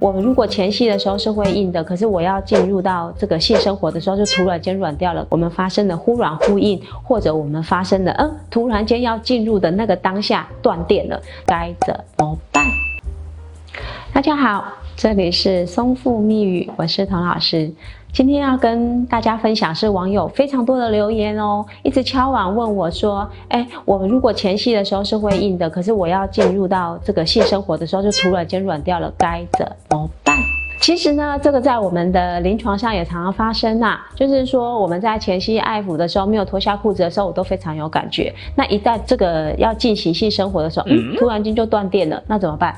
我们如果前戏的时候是会硬的，可是我要进入到这个性生活的时候，就突然间软掉了。我们发生的忽软忽硬，或者我们发生的嗯，突然间要进入的那个当下断电了，该怎么办？大家好，这里是松富密语，我是童老师。今天要跟大家分享是网友非常多的留言哦，一直敲碗问我说：“哎，我们如果前戏的时候是会硬的，可是我要进入到这个性生活的时候，就突然间软掉了，该怎么办？”其实呢，这个在我们的临床上也常常发生呐，就是说我们在前戏爱抚的时候，没有脱下裤子的时候，我都非常有感觉。那一旦这个要进行性生活的时候，嗯，突然间就断电了，那怎么办？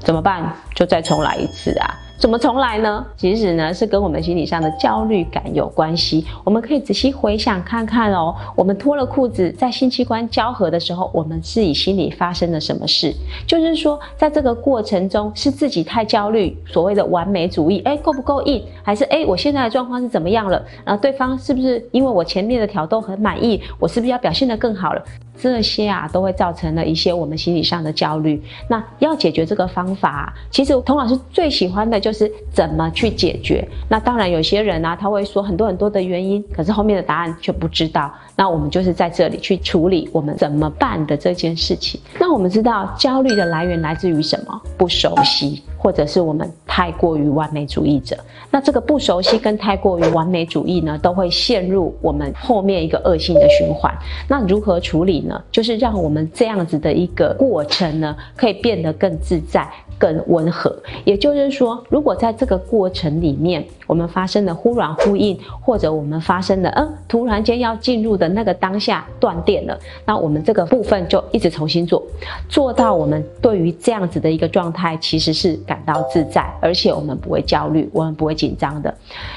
怎么办？就再重来一次啊。怎么重来呢？其实呢，是跟我们心理上的焦虑感有关系。我们可以仔细回想看看哦，我们脱了裤子，在性器官交合的时候，我们自己心里发生了什么事？就是说，在这个过程中，是自己太焦虑，所谓的完美主义，哎，够不够硬？还是哎，我现在的状况是怎么样了？然后对方是不是因为我前面的挑逗很满意，我是不是要表现得更好了？这些啊，都会造成了一些我们心理上的焦虑。那要解决这个方法，其实童老师最喜欢的就是怎么去解决。那当然，有些人呢，他会说很多很多的原因，可是后面的答案却不知道。那我们就是在这里去处理我们怎么办的这件事情。那我们知道焦虑的来源来自于什么？不熟悉，或者是我们太过于完美主义者。那这个不熟悉跟太过于完美主义呢，都会陷入我们后面一个恶性的循环。那如何处理呢？就是让我们这样子的一个过程呢，可以变得更自在。更温和，也就是说，如果在这个过程里面，我们发生的忽软忽硬，或者我们发生的嗯，突然间要进入的那个当下断电了，那我们这个部分就一直重新做，做到我们对于这样子的一个状态，其实是感到自在，而且我们不会焦虑，我们不会紧张的。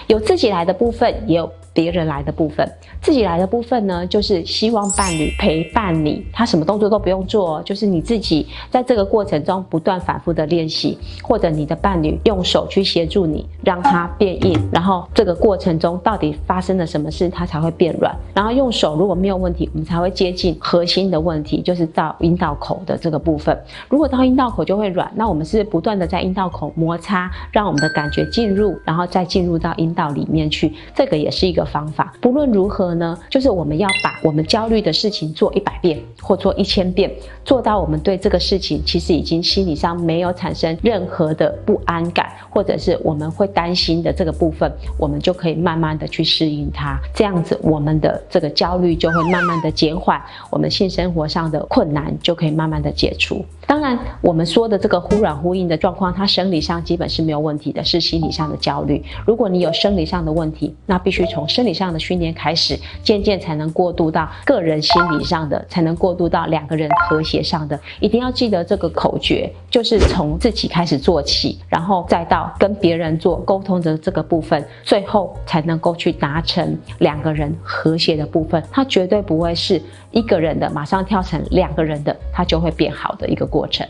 有自己来的部分，也有别人来的部分。自己来的部分呢，就是希望伴侣陪伴你，他什么动作都不用做，就是你自己在这个过程中不断反复的。练习，或者你的伴侣用手去协助你，让它变硬，然后这个过程中到底发生了什么事，它才会变软。然后用手如果没有问题，我们才会接近核心的问题，就是到阴道口的这个部分。如果到阴道口就会软，那我们是不断的在阴道口摩擦，让我们的感觉进入，然后再进入到阴道里面去。这个也是一个方法。不论如何呢，就是我们要把我们焦虑的事情做一百遍，或做一千遍，做到我们对这个事情其实已经心理上没有。产生任何的不安感，或者是我们会担心的这个部分，我们就可以慢慢的去适应它。这样子，我们的这个焦虑就会慢慢的减缓，我们性生活上的困难就可以慢慢的解除。当然，我们说的这个忽软忽硬的状况，它生理上基本是没有问题的，是心理上的焦虑。如果你有生理上的问题，那必须从生理上的训练开始，渐渐才能过渡到个人心理上的，才能过渡到两个人和谐上的。一定要记得这个口诀，就是从自己开始做起，然后再到跟别人做沟通的这个部分，最后才能够去达成两个人和谐的部分。它绝对不会是一个人的马上跳成两个人的，它就会变好的一个过程。